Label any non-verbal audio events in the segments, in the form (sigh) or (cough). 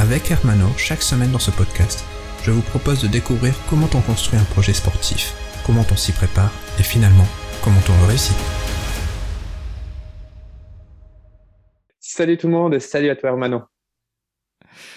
Avec Hermano, chaque semaine dans ce podcast, je vous propose de découvrir comment on construit un projet sportif, comment on s'y prépare et finalement, comment on le réussit. Salut tout le monde et salut à toi Hermano.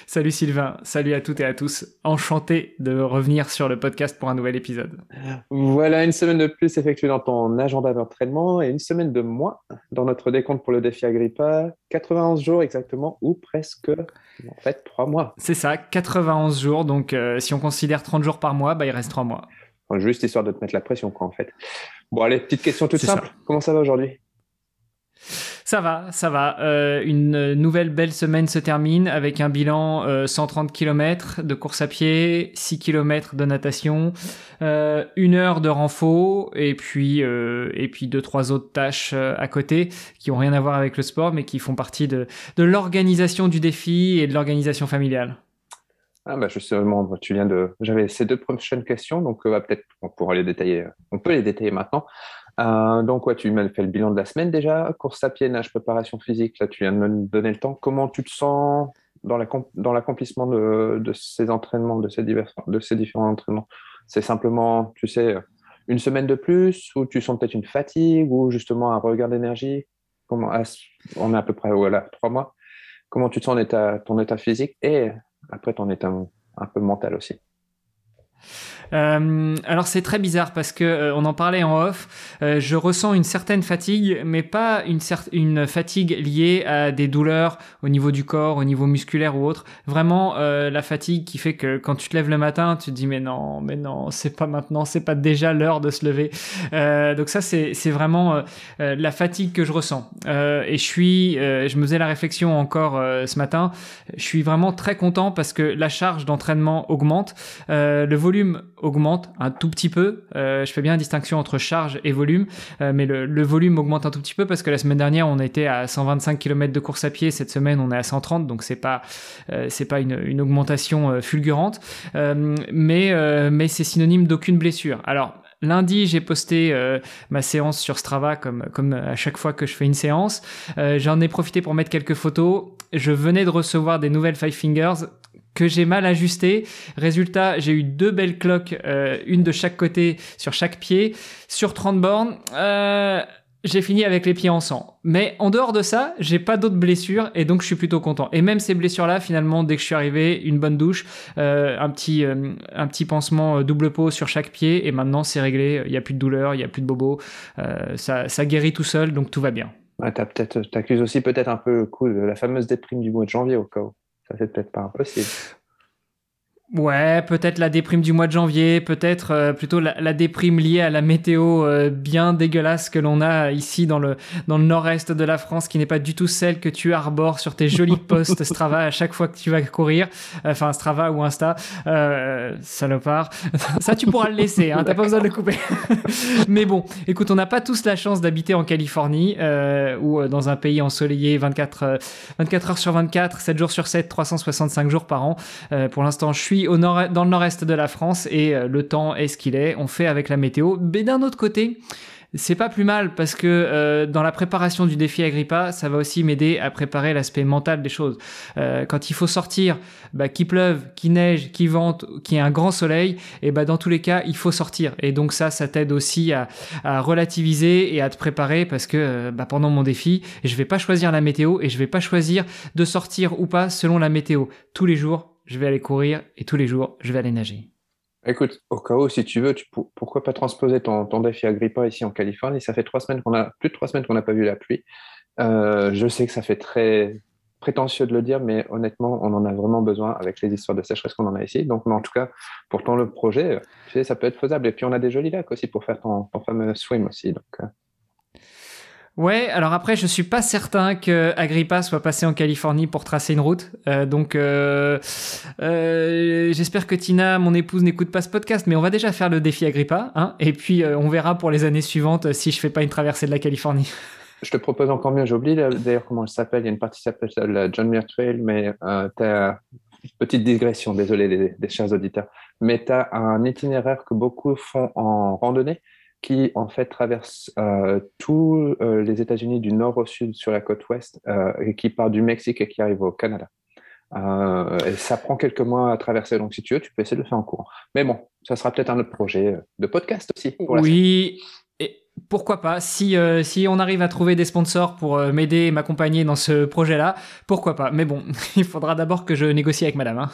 Salut Sylvain, salut à toutes et à tous. Enchanté de revenir sur le podcast pour un nouvel épisode. Voilà une semaine de plus effectuée dans ton agenda d'entraînement et une semaine de moins dans notre décompte pour le défi Agrippa. 91 jours exactement ou presque, en fait, 3 mois. C'est ça, 91 jours. Donc euh, si on considère 30 jours par mois, bah, il reste 3 mois. juste histoire de te mettre la pression, quoi, en fait. Bon, allez, petite question toute simple. Comment ça va aujourd'hui? Ça va, ça va. Euh, une nouvelle belle semaine se termine avec un bilan 130 euh, km de course à pied, 6 km de natation, euh, une heure de renfort et puis et puis deux trois autres tâches à côté qui ont rien à voir avec le sport mais qui font partie de l'organisation du défi et de l'organisation familiale. Ah bah justement, tu viens de. J'avais ces deux prochaines questions, donc peut-être on pourra les détailler. On peut les détailler maintenant. Euh, donc, ouais, tu m'as fait le bilan de la semaine déjà. Course à pied, nage, préparation physique. Là, tu viens de me donner le temps. Comment tu te sens dans l'accomplissement de, ces entraînements, de ces, différents entraînements? C'est simplement, tu sais, une semaine de plus ou tu sens peut-être une fatigue ou justement un regard d'énergie? On est à peu près voilà, trois mois. Comment tu te sens état, ton état physique et après ton état un peu mental aussi? Euh, alors c'est très bizarre parce que euh, on en parlait en off. Euh, je ressens une certaine fatigue, mais pas une, fatigue liée à des douleurs au niveau du corps, au niveau musculaire ou autre. Vraiment la fatigue qui fait que quand tu te lèves le matin, tu te dis mais non, mais non, c'est pas maintenant, c'est pas déjà l'heure de se lever. donc ça c'est c'est vraiment la fatigue que je ressens. et je suis, je me faisais la réflexion encore ce matin. Je suis vraiment très content parce que la charge d'entraînement augmente, le volume augmente un tout petit peu. Euh, je fais bien la distinction entre charge et volume, euh, mais le, volume augmente un tout petit peu parce que la semaine dernière on était à 125 km de course à pied, cette semaine on est à 130, donc c'est pas euh, c'est pas une, une augmentation fulgurante, mais mais c'est synonyme d'aucune blessure. Alors Lundi, j'ai posté ma séance sur Strava comme, comme à chaque fois que je fais une séance. J'en ai profité pour mettre quelques photos. Je venais de recevoir des nouvelles Five Fingers que j'ai mal ajusté. Résultat, j'ai eu deux belles cloques, euh, une de chaque côté sur chaque pied. Sur 30 bornes, euh, j'ai fini avec les pieds en sang. Mais en dehors de ça, j'ai pas d'autres blessures et donc je suis plutôt content. Et même ces blessures-là, finalement, dès que je suis arrivé, une bonne douche, euh, un petit un petit pansement double peau sur chaque pied et maintenant c'est réglé. Il y a plus de douleur, il y a plus de bobo. ça, ça guérit tout seul, donc tout va bien. Ouais, peut-être, t'accuses aussi peut-être un peu le coup de la fameuse déprime du mois de janvier au cas où. Ça, c'est peut-être pas impossible. Ouais, peut-être la déprime du mois de janvier, peut-être euh, plutôt la, déprime liée à la météo euh, bien dégueulasse que l'on a ici dans le dans le nord-est de la France, qui n'est pas du tout celle que tu arbores sur tes jolis (laughs) posts Strava à chaque fois que tu vas courir, enfin Strava ou Insta, euh, salopard. (laughs) Ça, tu pourras le laisser, hein, t'as pas besoin de le couper. (laughs) Mais bon, écoute, on n'a pas tous la chance d'habiter en Californie ou dans un pays ensoleillé 24 24 heures sur 24, 7 jours sur 7, 365 jours par an. pour l'instant, je suis au nord, dans le nord-est de la France et euh, le temps est ce qu'il est. On fait avec la météo. Mais d'un autre côté, c'est pas plus mal parce que euh, dans la préparation du défi Agrippa, ça va aussi m'aider à préparer l'aspect mental des choses. Euh, quand il faut sortir, bah, qu'il pleuve, qu'il neige, qu'il vente, qu'il y ait un grand soleil, et bah dans tous les cas, il faut sortir. Et donc ça, ça t'aide aussi à, relativiser et à te préparer parce que bah, pendant mon défi, je vais pas choisir la météo et je vais pas choisir de sortir ou pas selon la météo. Tous les jours, je vais aller courir et tous les jours, je vais aller nager. Écoute, au cas où, si tu veux, tu, pourquoi pas transposer ton, ton défi Agrippa ici en Californie? Ça fait trois semaines qu'on a, plus de trois semaines qu'on n'a pas vu la pluie. Euh, je sais que ça fait très prétentieux de le dire, mais honnêtement, on en a vraiment besoin avec les histoires de sécheresse qu'on en a ici. Donc, mais en tout cas, pour ton le projet, tu sais, ça peut être faisable. Et puis, on a des jolis lacs aussi pour faire ton, ton fameux swim aussi. Donc, euh. Ouais, alors après, je suis pas certain que Agrippa soit passé en Californie pour tracer une route. Euh, donc, euh, euh, j'espère que Tina, mon épouse, n'écoute pas ce podcast, mais on va déjà faire le défi Agrippa, hein, et puis on verra pour les années suivantes si je fais pas une traversée de la Californie. (laughs) Je te propose encore mieux, j'ai oublié d'ailleurs comment elle s'appelle, il y a une partie qui s'appelle la John Muir Trail, mais tu as petite digression, désolé les, les chers auditeurs, mais tu as un itinéraire que beaucoup font en randonnée qui en fait traverse euh, tous euh, les États-Unis du nord au sud sur la côte ouest euh, et qui part du Mexique et qui arrive au Canada. ça prend quelques mois à traverser, donc si tu veux, tu peux essayer de le faire en cours. Mais bon, ça sera peut-être un autre projet de podcast aussi. Pour oui, et pourquoi pas si, si on arrive à trouver des sponsors pour m'aider et m'accompagner dans ce projet-là, pourquoi pas. Mais bon, (laughs) il faudra d'abord que je négocie avec madame. Hein.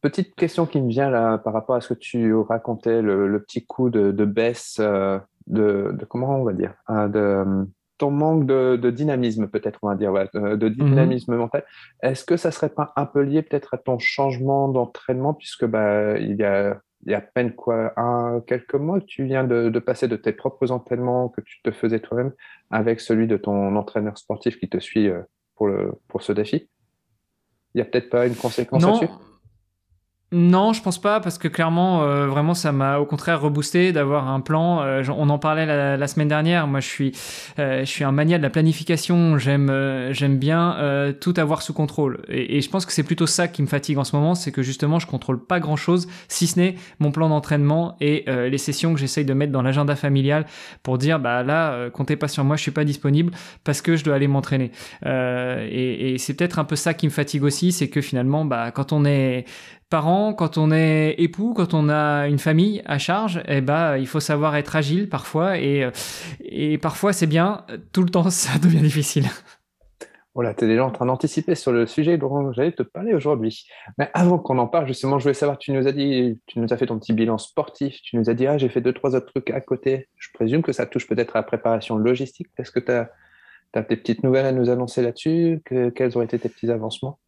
Petite question qui me vient là par rapport à ce que tu racontais, le, petit coup de, baisse euh, de, comment on va dire, hein, de ton manque de, dynamisme peut-être on va dire, de, mhm. dynamisme mental. Est-ce que ça serait pas un peu lié peut-être à ton changement d'entraînement puisque bah il y a il y a à peine quoi, un, quelques mois que tu viens de, passer de tes propres entraînements que tu te faisais toi-même avec celui de ton entraîneur sportif qui te suit euh, pour, le, pour ce défi? Il n'y a peut-être pas une conséquence là-dessus? Non, je pense pas parce que clairement, euh, vraiment, ça m'a au contraire reboosté d'avoir un plan. Euh, on en parlait la, semaine dernière. Moi, je suis, euh, je suis un mania de la planification. J'aime, j'aime bien tout avoir sous contrôle. Et, et je pense que c'est plutôt ça qui me fatigue en ce moment, c'est que justement, je contrôle pas grand chose, si ce n'est mon plan d'entraînement et les sessions que j'essaye de mettre dans l'agenda familial pour dire, bah là, comptez pas sur moi, je suis pas disponible parce que je dois aller m'entraîner. et, et c'est peut-être un peu ça qui me fatigue aussi, c'est que finalement, bah quand on est parents, quand on est époux, quand on a une famille à charge, eh ben, il faut savoir être agile parfois et, euh, et parfois c'est bien, tout le temps (laughs) ça devient difficile. Voilà, tu es déjà en train d'anticiper sur le sujet dont j'allais te parler aujourd'hui. Mais avant qu'on en parle, justement, je voulais savoir, tu nous as dit, tu nous as fait ton petit bilan sportif, tu nous as dit, ah, j'ai fait deux, trois autres trucs à côté. Je présume que ça touche peut-être à la préparation logistique. Est-ce que tu as, des petites nouvelles à nous annoncer là-dessus? Quels ont été tes petits avancements?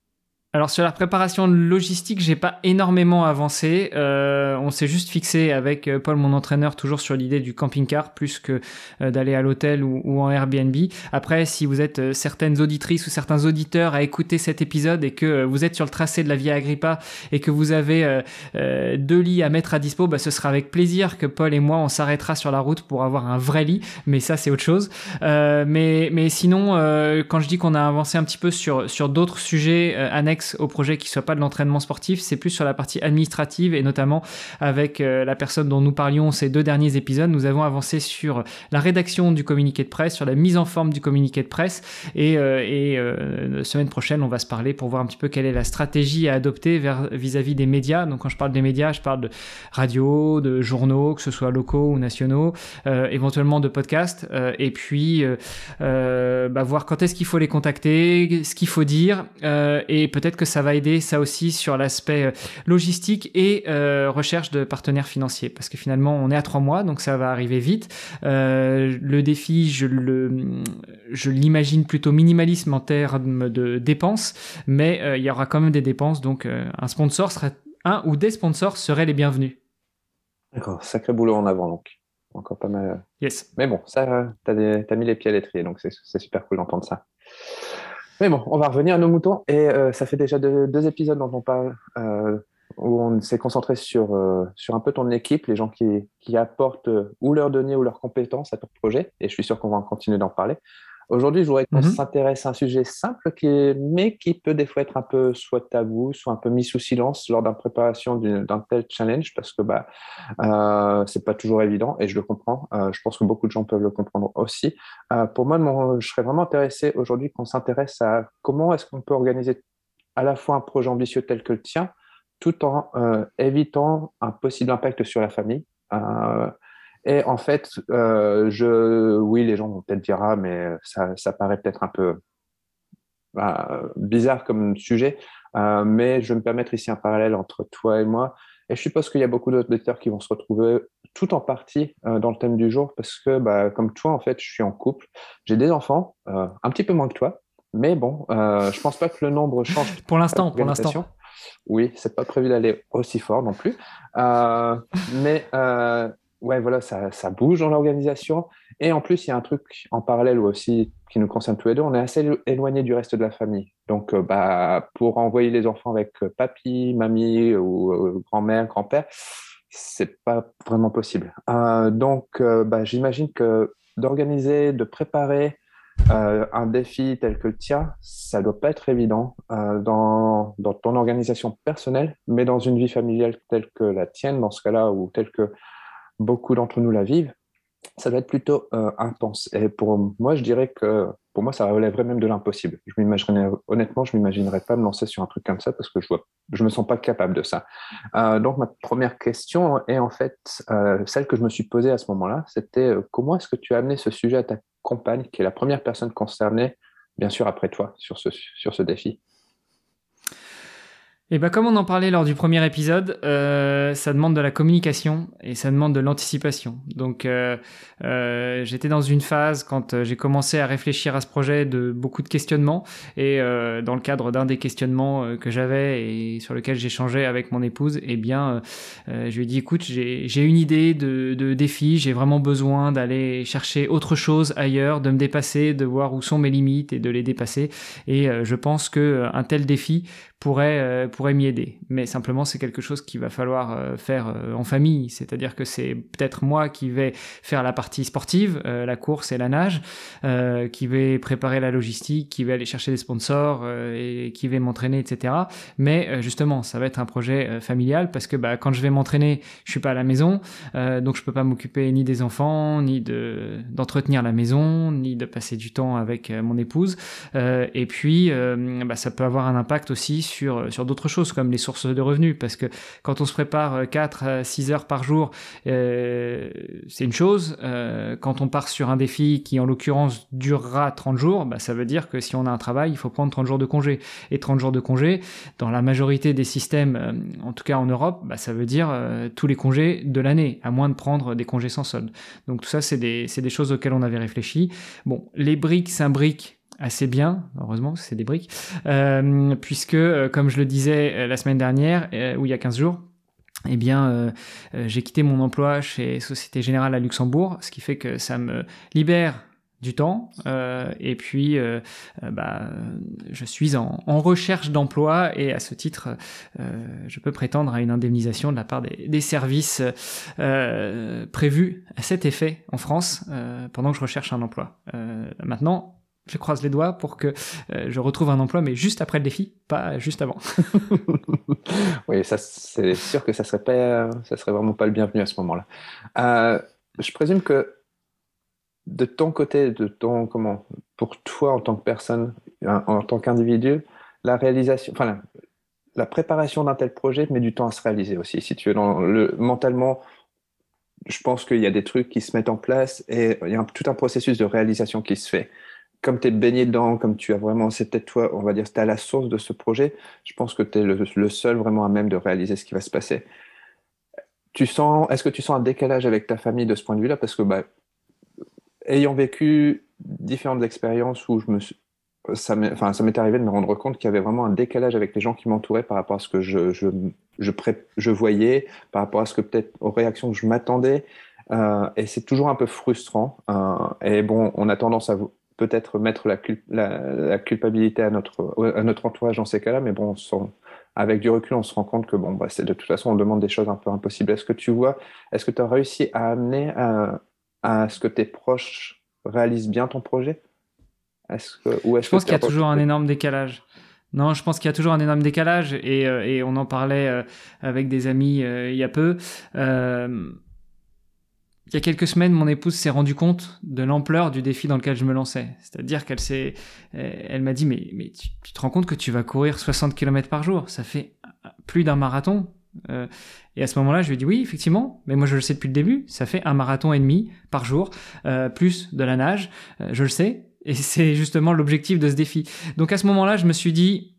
Alors sur la préparation logistique, j'ai pas énormément avancé. Euh, on s'est juste fixé avec euh, Paul, mon entraîneur, toujours sur l'idée du camping-car plus que euh, d'aller à l'hôtel ou, en Airbnb. Après, si vous êtes certaines auditrices ou certains auditeurs à écouter cet épisode et que vous êtes sur le tracé de la Via Agrippa et que vous avez deux lits à mettre à dispo, bah, ce sera avec plaisir que Paul et moi on s'arrêtera sur la route pour avoir un vrai lit. Mais ça c'est autre chose. mais mais sinon, quand je dis qu'on a avancé un petit peu sur sur d'autres sujets annexes au projet qui soit pas de l'entraînement sportif, c'est plus sur la partie administrative et notamment avec euh, la personne dont nous parlions ces deux derniers épisodes, nous avons avancé sur la rédaction du communiqué de presse, sur la mise en forme du communiqué de presse et, euh, et euh, semaine prochaine on va se parler pour voir un petit peu quelle est la stratégie à adopter vis-à-vis des médias. Donc quand je parle des médias, je parle de radio, de journaux, que ce soit locaux ou nationaux, éventuellement de podcasts et puis bah, voir quand est-ce qu'il faut les contacter, ce qu'il faut dire et peut-être que ça va aider ça aussi sur l'aspect euh, logistique et euh, recherche de partenaires financiers parce que finalement on est à trois mois donc ça va arriver vite. Euh, le défi, je le, je l'imagine plutôt minimalisme en termes de dépenses, mais il y aura quand même des dépenses donc un sponsor serait un ou des sponsors seraient les bienvenus. D'accord, sacré boulot en avant donc. Encore pas mal. Yes. Mais bon, ça, t'as, as mis les pieds à l'étrier, donc c'est super cool d'entendre ça. Mais bon, on va revenir à nos moutons. Et euh, ça fait déjà deux, épisodes dont on parle, euh, où on s'est concentré sur, euh, sur un peu ton équipe, les gens qui, qui apportent ou leurs données ou leurs compétences à ton projet. Et je suis sûr qu'on va continuer d'en parler. Aujourd'hui, je voudrais qu'on mhm. s'intéresse à un sujet simple, qui est, mais qui peut des fois être un peu soit tabou, soit un peu mis sous silence lors d'une préparation d'un tel challenge, parce que bah, euh, c'est pas toujours évident, et je le comprends. Euh, je pense que beaucoup de gens peuvent le comprendre aussi. Euh, pour moi, je serais vraiment intéressé aujourd'hui qu'on s'intéresse à comment est-ce qu'on peut organiser à la fois un projet ambitieux tel que le tien, tout en euh, évitant un possible impact sur la famille. Et en fait, euh, je, oui, les gens vont peut-être dire ah, mais ça, ça paraît peut-être un peu bah, bizarre comme sujet, euh, mais je vais me permettre ici un parallèle entre toi et moi. Et je suppose qu'il y a beaucoup d'autres qui vont se retrouver tout en partie euh, dans le thème du jour parce que, bah, comme toi, en fait, je suis en couple, j'ai des enfants, un petit peu moins que toi, mais bon, je pense pas que le nombre change. (laughs) pour l'instant, pour l'instant. Oui, c'est pas prévu d'aller aussi fort non plus, euh, mais ouais, voilà, ça, ça bouge dans l'organisation. Et en plus, il y a un truc en parallèle aussi qui nous concerne tous les deux. On est assez éloigné du reste de la famille. Donc, euh, bah, pour envoyer les enfants avec euh, papy, mamie ou euh, grand-mère, grand-père, c'est pas vraiment possible. donc, bah, j'imagine que d'organiser, de préparer un défi tel que le tien, ça doit pas être évident dans, dans ton organisation personnelle, mais dans une vie familiale telle que la tienne, dans ce cas-là, ou telle que beaucoup d'entre nous la vivent, ça doit être plutôt euh, intense. Et pour moi, je dirais que pour moi, ça relèverait même de l'impossible. M'imaginerais, honnêtement, je m'imaginerais pas me lancer sur un truc comme ça parce que je vois, je me sens pas capable de ça. Euh, donc, ma première question est en fait euh, celle que je me suis posée à ce moment-là. C'était comment est-ce que tu as amené ce sujet à ta compagne, qui est la première personne concernée, bien sûr après toi, sur ce, sur ce défi? Et bah comme on en parlait lors du premier épisode, euh, ça demande de la communication et ça demande de l'anticipation. Donc euh, euh, j'étais dans une phase quand j'ai commencé à réfléchir à ce projet de beaucoup de questionnements et dans le cadre d'un des questionnements que j'avais et sur lequel j'échangeais avec mon épouse, eh bien je lui ai dit écoute j'ai une idée de, de défi, j'ai vraiment besoin d'aller chercher autre chose ailleurs, de me dépasser, de voir où sont mes limites et de les dépasser. Et je pense que un tel défi pourrait, euh, pourrait m'y aider. Mais simplement, c'est quelque chose qu'il va falloir euh, faire euh, en famille. C'est-à-dire que c'est peut-être moi qui vais faire la partie sportive, la course et la nage, qui vais préparer la logistique, qui vais aller chercher des sponsors et qui vais m'entraîner, etc. Mais justement, ça va être un projet familial parce que bah, quand je vais m'entraîner, je suis pas à la maison, donc je peux pas m'occuper ni des enfants, ni de d'entretenir la maison, ni de passer du temps avec mon épouse. et puis, bah, ça peut avoir un impact aussi sur d'autres choses comme les sources de revenus. Parce que quand on se prépare 4 à 6 heures par jour, euh, c'est une chose. Euh, quand on part sur un défi qui, en l'occurrence, durera 30 jours, bah, ça veut dire que si on a un travail, il faut prendre 30 jours de congé. Et 30 jours de congé, dans la majorité des systèmes, euh, en tout cas en Europe, bah, ça veut dire tous les congés de l'année, à moins de prendre des congés sans solde. Donc tout ça, c'est des, des choses auxquelles on avait réfléchi. Bon, les briques s'imbriquent assez bien, heureusement, c'est des briques, euh, puisque, euh, comme je le disais euh, la semaine dernière, ou il y a 15 jours, eh bien, j'ai quitté mon emploi chez Société Générale à Luxembourg, ce qui fait que ça me libère du temps et puis bah, je suis en, recherche d'emploi et à ce titre je peux prétendre à une indemnisation de la part des, des services prévus à cet effet en France pendant que je recherche un emploi. maintenant je croise les doigts pour que euh, je retrouve un emploi, mais juste après le défi, pas juste avant. (laughs) oui, ça, c'est sûr que ça serait pas, ça serait vraiment pas le bienvenu à ce moment-là. Euh, je présume que de ton côté, de ton comment, pour toi en tant que personne, en, tant qu'individu, la réalisation, enfin la, préparation d'un tel projet met du temps à se réaliser aussi. Si dans le mentalement, je pense qu'il y a des trucs qui se mettent en place et il y a tout un processus de réalisation qui se fait comme tu es baigné dedans, comme tu as vraiment, c'est peut-être toi, on va dire, tu à la source de ce projet, je pense que tu es le, seul vraiment à même de réaliser ce qui va se passer. Tu sens, est-ce que tu sens un décalage avec ta famille de ce point de vue-là? Parce que, bah, ayant vécu différentes expériences où je me ça m'est arrivé de me rendre compte qu'il y avait vraiment un décalage avec les gens qui m'entouraient par rapport à ce que je, voyais, par rapport à ce que peut-être aux réactions que je m'attendais. Euh, et c'est toujours un peu frustrant. Euh, et bon, on a tendance à, peut-être mettre la, la, culpabilité à notre, à notre entourage dans ces cas-là, mais bon, avec du recul, on se rend compte que bon, bah, c'est de toute façon, on demande des choses un peu impossibles. Est-ce que tu vois, est-ce que tu as réussi à amener à, à, ce que tes proches réalisent bien ton projet? Est-ce que, ou est Je pense qu'il y a toujours un énorme décalage. Non, je pense qu'il y a toujours un énorme décalage et, euh, et on en parlait euh, avec des amis euh, il y a peu. Il y a quelques semaines, mon épouse s'est rendue compte de l'ampleur du défi dans lequel je me lançais. C'est-à-dire qu'elle s'est, elle m'a dit, mais, tu, te rends compte que tu vas courir 60 km par jour? Ça fait plus d'un marathon. Euh, et à ce moment-là, je lui ai dit oui, effectivement, mais moi je le sais depuis le début, ça fait un marathon et demi par jour, euh, plus de la nage, euh, je le sais, et (laughs) c'est justement l'objectif de ce défi. Donc à ce moment-là, je me suis dit,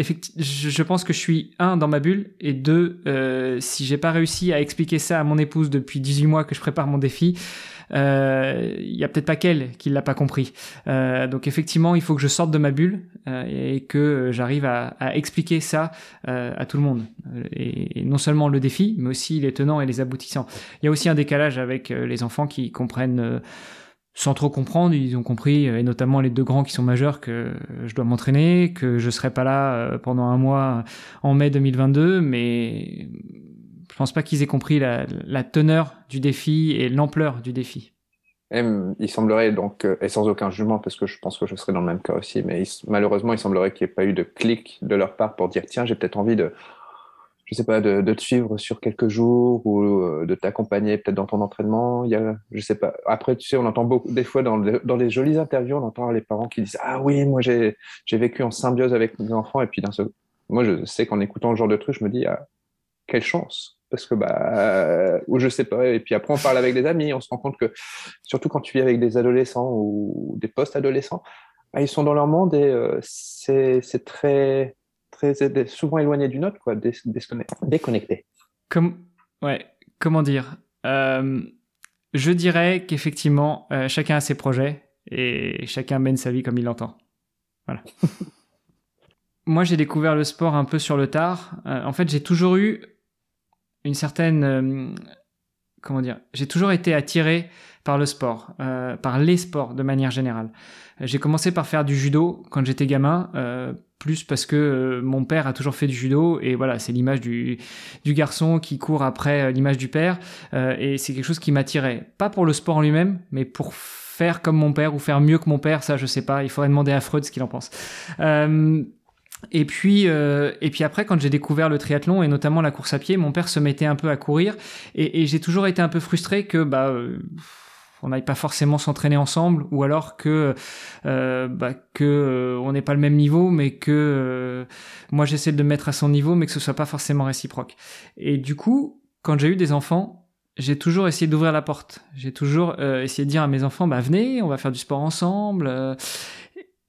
je pense que je suis un dans ma bulle et deux, euh, si j'ai pas réussi à expliquer ça à mon épouse depuis 18 mois que je prépare mon défi, il y a peut-être pas qu'elle qui l'a pas compris. donc effectivement, il faut que je sorte de ma bulle et que j'arrive à, expliquer ça à tout le monde. Et, et, non seulement le défi, mais aussi les tenants et les aboutissants. Il y a aussi un décalage avec les enfants qui comprennent sans trop comprendre, ils ont compris, et notamment les deux grands qui sont majeurs, que je dois m'entraîner, que je serai pas là euh, pendant un mois en mai 2022, mais je pense pas qu'ils aient compris la, teneur du défi et l'ampleur du défi. il semblerait donc, euh, et sans aucun jugement, parce que je pense que je serais dans le même cas aussi, mais malheureusement, il semblerait qu'il n'y ait pas eu de clic de leur part pour dire tiens, j'ai peut-être envie de, je sais pas, de, te suivre sur quelques jours ou euh, de t'accompagner peut-être dans ton entraînement. Il y a, je sais pas. Après, tu sais, on entend beaucoup, des fois dans, dans les jolies interviews, on entend les parents qui disent Ah oui, moi j'ai, vécu en symbiose avec mes enfants. Et puis d'un seul, moi je sais qu'en écoutant le genre de truc, je me dis ah, quelle chance. Parce que, bah, ou je sais pas. Et puis après, on parle avec des amis, on se rend compte que, surtout quand tu vis avec des adolescents ou des post-adolescents, bah, ils sont dans leur monde et euh, c'est très, souvent éloigné du nôtre, quoi, déconnecté. Comment dire euh, Je dirais qu'effectivement, euh, chacun a ses projets et chacun mène sa vie comme il l'entend. Voilà. (laughs) Moi, j'ai découvert le sport un peu sur le tard. Euh, en fait, j'ai toujours eu une certaine comment dire, j'ai toujours été attiré par le sport, par les sports de manière générale. J'ai commencé par faire du judo quand j'étais gamin, plus parce que euh, mon père a toujours fait du judo et voilà, c'est l'image du, du garçon qui court après euh, l'image du père et c'est quelque chose qui m'attirait. Pas pour le sport en lui-même, mais pour faire comme mon père ou faire mieux que mon père, ça je sais pas, il faudrait demander à Freud ce qu'il en pense. Et puis, et puis après, quand j'ai découvert le triathlon et notamment la course à pied, mon père se mettait un peu à courir et, et j'ai toujours été un peu frustré que bah on n'aille pas forcément s'entraîner ensemble ou alors que euh, bah, que euh, on n'est pas le même niveau mais que euh, moi j'essaie de me mettre à son niveau mais que ce soit pas forcément réciproque. Et du coup quand j'ai eu des enfants j'ai toujours essayé d'ouvrir la porte. J'ai toujours essayé de dire à mes enfants bah venez on va faire du sport ensemble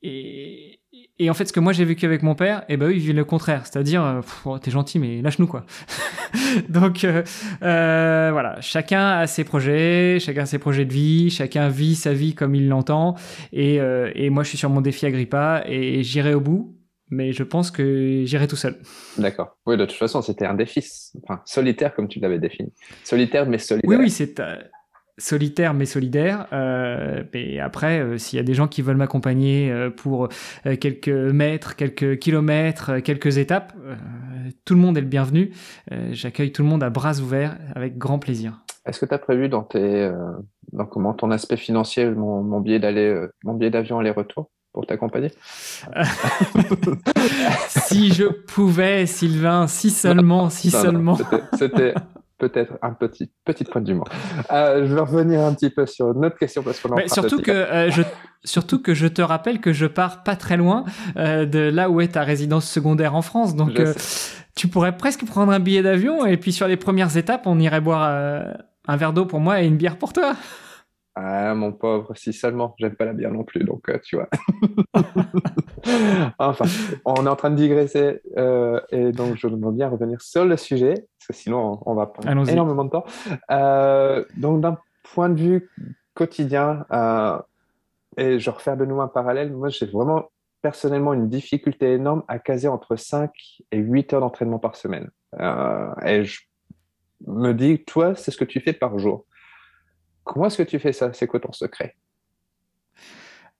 et, et en fait, ce que moi j'ai vécu avec mon père, et eh ben eux, ils vivent le contraire, c'est-à-dire, euh, oh, t'es gentil, mais lâche-nous quoi. (laughs) Donc euh, euh, voilà, chacun a ses projets, chacun a ses projets de vie, chacun vit sa vie comme il l'entend. Et, euh, et moi, je suis sur mon défi Agrippa et j'irai au bout, mais je pense que j'irai tout seul. D'accord. Oui, de toute façon, c'était un défi, enfin solitaire comme tu l'avais défini, solitaire mais solidaire. Oui, oui, c'est solitaire mais solidaire. Euh, et après, euh, s'il y a des gens qui veulent m'accompagner euh, pour euh, quelques mètres, quelques kilomètres, quelques étapes, tout le monde est le bienvenu. J'accueille tout le monde à bras ouverts avec grand plaisir. Est-ce que tu as prévu dans tes dans comment ton aspect financier mon, mon billet d'aller mon billet d'avion aller-retour pour t'accompagner? (laughs) Si je pouvais, Sylvain, si seulement, si seulement. C'était peut-être un petit petite pointe d'humour. Euh, je vais revenir un petit peu sur une autre question parce qu'on surtout que euh, je surtout que je te rappelle que je pars pas très loin euh, de là où est ta résidence secondaire en France, donc tu pourrais presque prendre un billet d'avion et puis sur les premières étapes, on irait boire un verre d'eau pour moi et une bière pour toi. Ah, mon pauvre, si seulement. J'aime pas la bière non plus, donc tu vois. (laughs) enfin, on est en train de digresser et donc je voudrais bien revenir sur le sujet sinon on va prendre énormément de temps. Euh, donc d'un point de vue quotidien, euh, et je refais de nouveau un parallèle, moi j'ai vraiment personnellement une difficulté énorme à caser entre 5 et 8 heures d'entraînement par semaine. Euh, et je me dis, toi, c'est ce que tu fais par jour. Comment est-ce que tu fais ça? C'est quoi ton secret?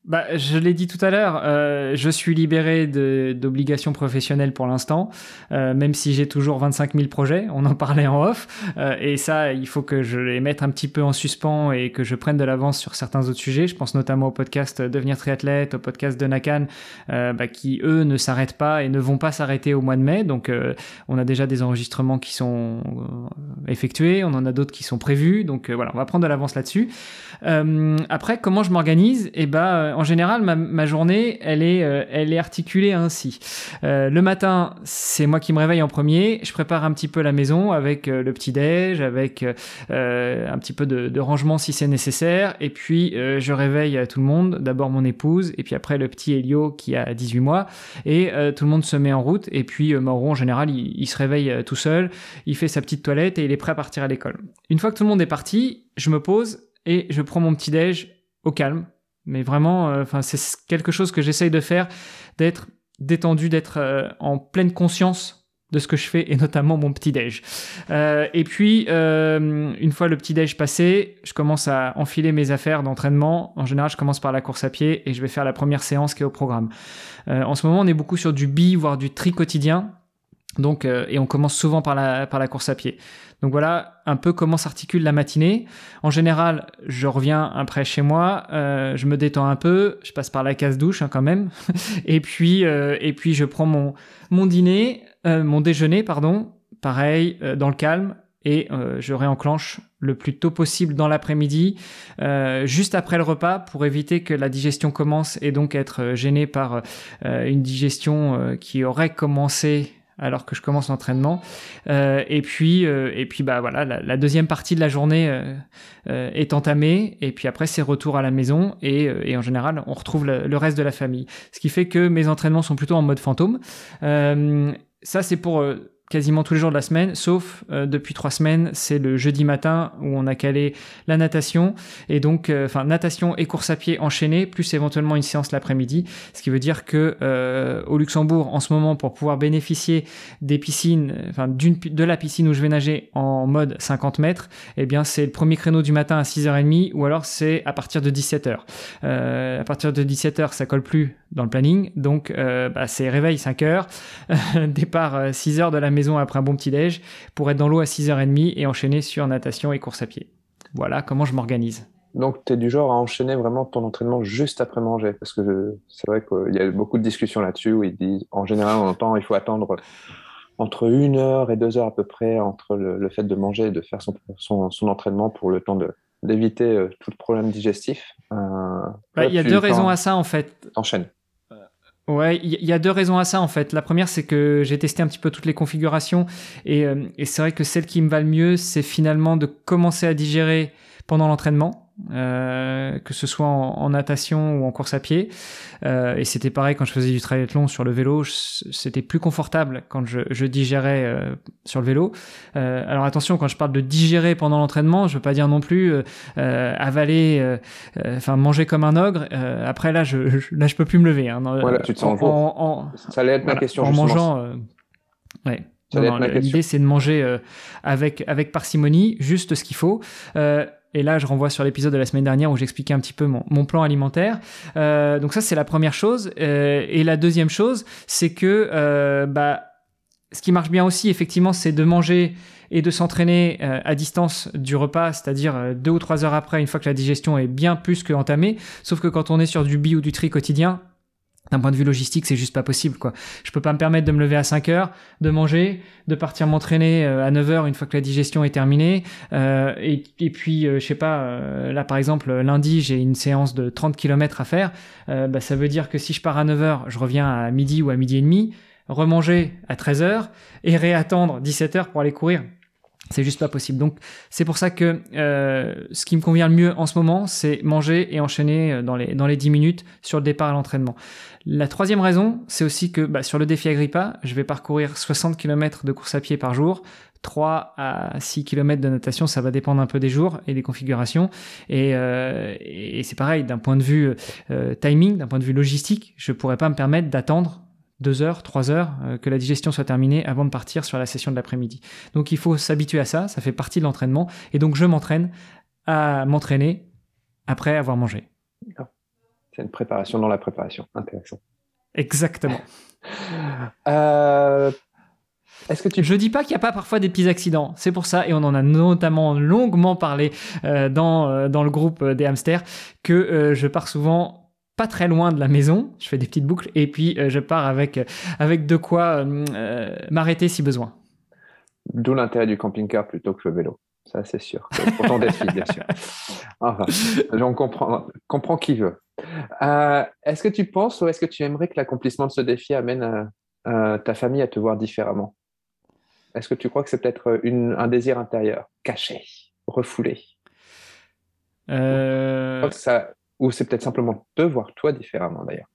Bah, je l'ai dit tout à l'heure, euh, je suis libéré d'obligations professionnelles pour l'instant, euh, même si j'ai toujours 25 000 projets, on en parlait en off, euh, et ça, il faut que je les mette un petit peu en suspens et que je prenne de l'avance sur certains autres sujets. Je pense notamment au podcast Devenir triathlète, au podcast de Nakan, bah, qui eux ne s'arrêtent pas et ne vont pas s'arrêter au mois de mai. Donc, on a déjà des enregistrements qui sont effectués, on en a d'autres qui sont prévus. Donc voilà, on va prendre de l'avance là-dessus. après, comment je m'organise? Eh ben en général, ma, journée, elle est, euh, elle est articulée ainsi. Euh, le matin, c'est moi qui me réveille en premier. Je prépare un petit peu la maison avec euh, le petit déj, avec un petit peu de, rangement si c'est nécessaire. Et puis, je réveille tout le monde. D'abord mon épouse, et puis après le petit Elio qui a 18 mois. Et tout le monde se met en route. Et puis, Mauro, en général, il, il se réveille tout seul. Il fait sa petite toilette et il est prêt à partir à l'école. Une fois que tout le monde est parti, je me pose et je prends mon petit déj au calme. Mais vraiment, euh, enfin, c'est quelque chose que j'essaye de faire, d'être détendu, d'être euh, en pleine conscience de ce que je fais et notamment mon petit déj. Euh, et puis une fois le petit déj passé, je commence à enfiler mes affaires d'entraînement. En général, je commence par la course à pied et je vais faire la première séance qui est au programme. en ce moment, on est beaucoup sur du bi voire du tri quotidien. Donc, et on commence souvent par la, par la course à pied. Donc voilà un peu comment s'articule la matinée. En général, je reviens après chez moi, euh, je me détends un peu, je passe par la case douche hein, quand même, (laughs) et puis euh, et puis je prends mon mon dîner, euh, mon déjeuner pardon, pareil dans le calme et je réenclenche le plus tôt possible dans l'après-midi, juste après le repas, pour éviter que la digestion commence et donc être gêné par une digestion qui aurait commencé alors que je commence l'entraînement. Euh, et puis, euh, et puis bah voilà, la, deuxième partie de la journée euh, est entamée. Et puis après, c'est retour à la maison. Et, en général, on retrouve le, reste de la famille. Ce qui fait que mes entraînements sont plutôt en mode fantôme. ça, c'est pour quasiment tous les jours de la semaine, sauf euh, depuis trois semaines, c'est le jeudi matin où on a calé la natation. Et donc, euh, enfin natation et course à pied enchaînée, plus éventuellement une séance l'après-midi, ce qui veut dire que euh, au Luxembourg, en ce moment, pour pouvoir bénéficier des piscines, enfin de la piscine où je vais nager en mode 50 mètres, eh bien c'est le premier créneau du matin à 6h30 ou alors c'est à partir de 17h. à partir de 17h, ça colle plus dans le planning, donc bah, c'est réveil 5h, (laughs) départ 6h de la maison après un bon petit déj pour être dans l'eau à 6h30 et enchaîner sur natation et course à pied. Voilà comment je m'organise. Donc, tu es du genre à enchaîner vraiment ton entraînement juste après manger? Parce que c'est vrai qu'il y a beaucoup de discussions là-dessus où ils disent, en général, on entend il faut attendre entre une heure et deux heures à peu près entre le, fait de manger et de faire son, son, entraînement pour le temps de, d'éviter euh, tout problème digestif. Euh, bah, il y a deux raisons à ça en fait. Enchaîne. Ouais, il y a deux raisons à ça en fait. La première, c'est que j'ai testé un petit peu toutes les configurations et, euh, c'est vrai que celle qui me va le mieux, c'est finalement de commencer à digérer pendant l'entraînement. Euh, que ce soit en, natation ou en course à pied. Euh, et c'était pareil quand je faisais du triathlon sur le vélo, c'était plus confortable quand je, je digérais euh, sur le vélo. Alors attention, quand je parle de digérer pendant l'entraînement, je veux pas dire non plus avaler, enfin manger comme un ogre. après là, je, je, là, je peux plus me lever. Hein, voilà, tu te sens en, en, Ça allait être ma question. En mangeant, ouais. L'idée, c'est de manger avec avec parcimonie, juste ce qu'il faut. Euh, et là, je renvoie sur l'épisode de la semaine dernière où j'expliquais un petit peu mon, plan alimentaire. Euh, donc ça, c'est la première chose. Euh, et la deuxième chose, c'est que euh, bah, ce qui marche bien aussi, effectivement, c'est de manger et de s'entraîner euh, à distance du repas, c'est-à-dire deux ou trois heures après, une fois que la digestion est bien plus que entamée. Sauf que quand on est sur du bi ou du tri quotidien, d'un point de vue logistique, c'est juste pas possible, quoi. Je peux pas me permettre de me lever à 5 heures, de manger, de partir m'entraîner euh, à 9 heures une fois que la digestion est terminée. Euh, et, puis, euh, je sais pas, euh, là par exemple, lundi, j'ai une séance de 30 km à faire. bah, ça veut dire que si je pars à 9 heures, je reviens à midi ou à midi et demi, remanger à 13 heures et réattendre 17 heures pour aller courir. C'est juste pas possible. Donc c'est pour ça que euh, ce qui me convient le mieux en ce moment, c'est manger et enchaîner euh, dans les, dans les 10 minutes sur le départ à l'entraînement. La troisième raison, c'est aussi que bah, sur le défi Agrippa, je vais parcourir 60 km de course à pied par jour. 3 à 6 km de natation, ça va dépendre un peu des jours et des configurations. Et, euh, et c'est pareil, d'un point de vue euh, timing, d'un point de vue logistique, je pourrais pas me permettre d'attendre deux heures, trois heures, euh, que la digestion soit terminée avant de partir sur la session de l'après-midi. Donc il faut s'habituer à ça, ça fait partie de l'entraînement, et donc je m'entraîne à m'entraîner après avoir mangé. C'est une préparation dans la préparation, intéressant. Exactement. (laughs) euh... Est-ce que tu... Je dis pas qu'il n'y a pas parfois des petits accidents, c'est pour ça, et on en a notamment longuement parlé euh, dans, dans le groupe des hamsters, que je pars souvent pas très loin de la maison, je fais des petites boucles et puis euh, je pars avec, euh, avec de quoi euh, m'arrêter si besoin. D'où l'intérêt du camping-car plutôt que le vélo. Ça, c'est sûr. Pourtant d'être bien sûr. (laughs) Enfin, on comprend, comprend qui veut. est-ce que tu penses ou est-ce que tu aimerais que l'accomplissement de ce défi amène ta famille à te voir différemment? Est-ce que tu crois que c'est peut-être un désir intérieur, caché, refoulé? Ça, ou c'est peut-être simplement te voir toi différemment d'ailleurs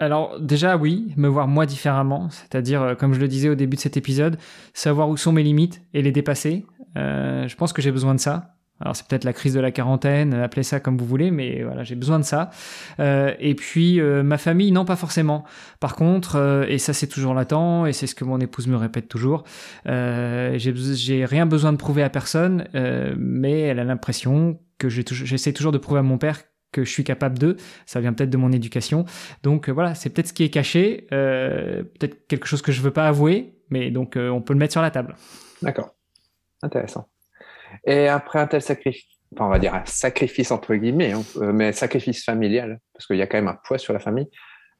alors déjà oui, me voir moi différemment, c'est-à-dire euh, comme je le disais au début de cet épisode, savoir où sont mes limites et les dépasser. Euh, je pense que j'ai besoin de ça. Alors c'est peut-être la crise de la quarantaine, appelez ça comme vous voulez, mais voilà, j'ai besoin de ça. Euh, et puis euh, ma famille, non pas forcément. Par contre, euh, et ça c'est toujours latent, et c'est ce que mon épouse me répète toujours, j'ai rien besoin de prouver à personne, mais elle a l'impression que j'essaie toujours de prouver à mon père que je suis capable de. Ça vient peut-être de mon éducation. Donc voilà, c'est peut-être ce qui est caché, peut-être quelque chose que je veux pas avouer, mais donc on peut le mettre sur la table. D'accord, intéressant. Et après un tel sacrifice, on va dire un sacrifice entre guillemets, hein, euh, mais sacrifice familial, parce qu'il y a quand même un poids sur la famille,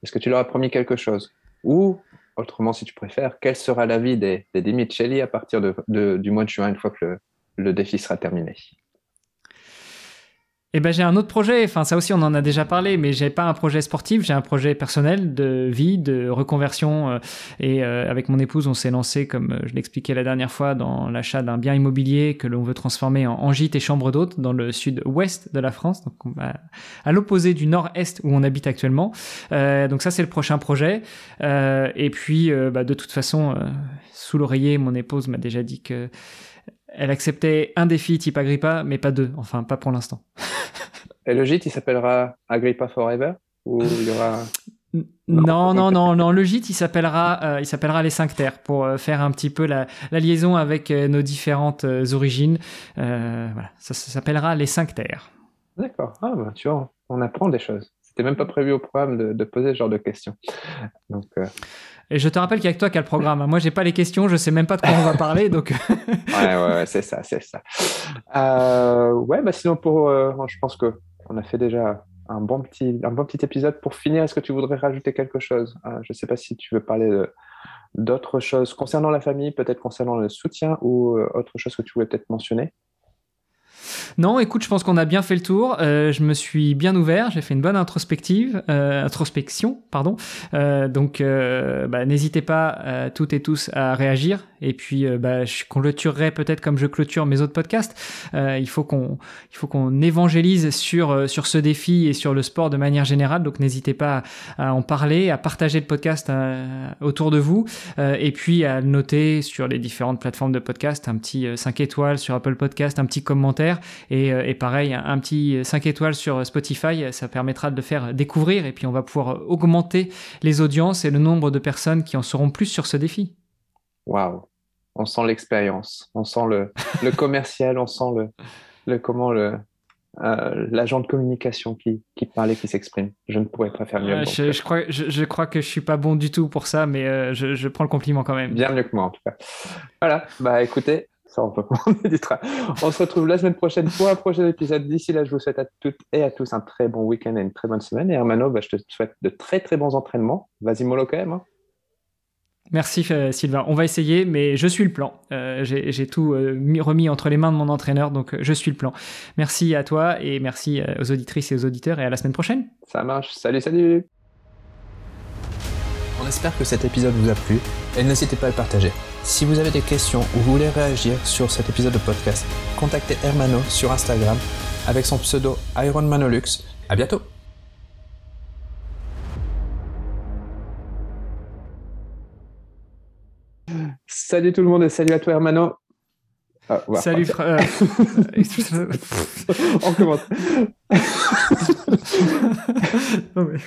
est-ce que tu leur as promis quelque chose? Ou, autrement si tu préfères, quelle sera la vie des, des Dimicelli à partir du mois de juin, une fois que le défi sera terminé? Eh ben, j'ai un autre projet. Enfin, ça aussi, on en a déjà parlé, mais j'ai pas un projet sportif. J'ai un projet personnel de vie, de reconversion. Euh, et euh, avec mon épouse, on s'est lancé, comme euh, je l'expliquais la dernière fois, dans l'achat d'un bien immobilier que l'on veut transformer en, gîte et chambre d'hôte dans le sud-ouest de la France, donc à l'opposé du nord-est où on habite actuellement. donc ça, c'est le prochain projet. et puis, bah, de toute façon, sous l'oreiller, mon épouse m'a déjà dit que elle acceptait un défi type Agrippa, mais pas deux. Enfin, pas pour l'instant. (laughs) Et le gîte, il s'appellera Agrippa Forever Ou il y aura. Non, non, non, non, Le gîte, il s'appellera, euh, il s'appellera les cinq terres pour euh, faire un petit peu la, liaison avec euh, nos différentes origines. voilà, ça, s'appellera les cinq terres. D'accord. Ah, bah, tu vois, on apprend des choses. C'était même pas prévu au programme de, de poser ce genre de questions. Donc. Et je te rappelle qu'il y a que toi qui as le programme. Moi, j'ai pas les questions, je sais même pas de quoi on va parler, donc. (laughs) ouais, ouais, c'est ça, c'est ça. Ouais, bah sinon pour, je pense que on a fait déjà un bon petit, un bon petit épisode. Pour finir, est-ce que tu voudrais rajouter quelque chose? Euh, Je sais pas si tu veux parler d'autres choses concernant la famille, peut-être concernant le soutien ou autre chose que tu voulais peut-être mentionner? Non, écoute, je pense qu'on a bien fait le tour. Euh, je me suis bien ouvert, j'ai fait une bonne introspective, euh, introspection, pardon. Euh, donc, bah, n'hésitez pas toutes et tous à réagir. Et puis, bah, je clôturerai peut-être comme je clôture mes autres podcasts. il faut qu'on, il qu'on évangélise sur sur ce défi et sur le sport de manière générale. Donc, n'hésitez pas à, en parler, à partager le podcast autour de vous, et puis à noter sur les différentes plateformes de podcast un petit 5 étoiles sur Apple Podcast, un petit commentaire euh, et, pareil, un petit 5 étoiles sur Spotify, ça permettra de le faire découvrir et puis on va pouvoir augmenter les audiences et le nombre de personnes qui en sauront plus sur ce défi. Waouh, on sent l'expérience, on sent le, le (laughs) commercial, on sent le, le comment le, euh, l'agent de communication qui, qui parle et qui s'exprime. Je ne pourrais pas faire mieux. je, je, crois, je, je, crois que je suis pas bon du tout pour ça, mais euh, je, je, prends le compliment quand même. Bien mieux que moi en tout cas. Voilà, bah écoutez, on, on se retrouve la semaine prochaine pour un prochain épisode. D'ici là, je vous souhaite à toutes et à tous un très bon week-end et une très bonne semaine. Et Hermano, bah, je te souhaite de très très bons entraînements. Vas-y, mollo quand même. Hein. Merci euh, Sylvain. On va essayer, mais je suis le plan. Euh, j'ai tout euh, remis entre les mains de mon entraîneur, donc je suis le plan. Merci à toi et merci aux auditrices et aux auditeurs et à la semaine prochaine. Ça marche. Salut, salut. On espère que cet épisode vous a plu et n'hésitez pas à le partager. Si vous avez des questions ou voulez réagir sur cet épisode de podcast, contactez Hermano sur Instagram avec son pseudo IronManolux. À bientôt Salut tout le monde et salut à toi Hermano. Ah, salut frère. (laughs) On commence. (laughs)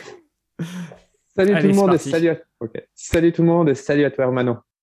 Salut tout le monde et salut à... salut tout le monde et salut à toi Hermano.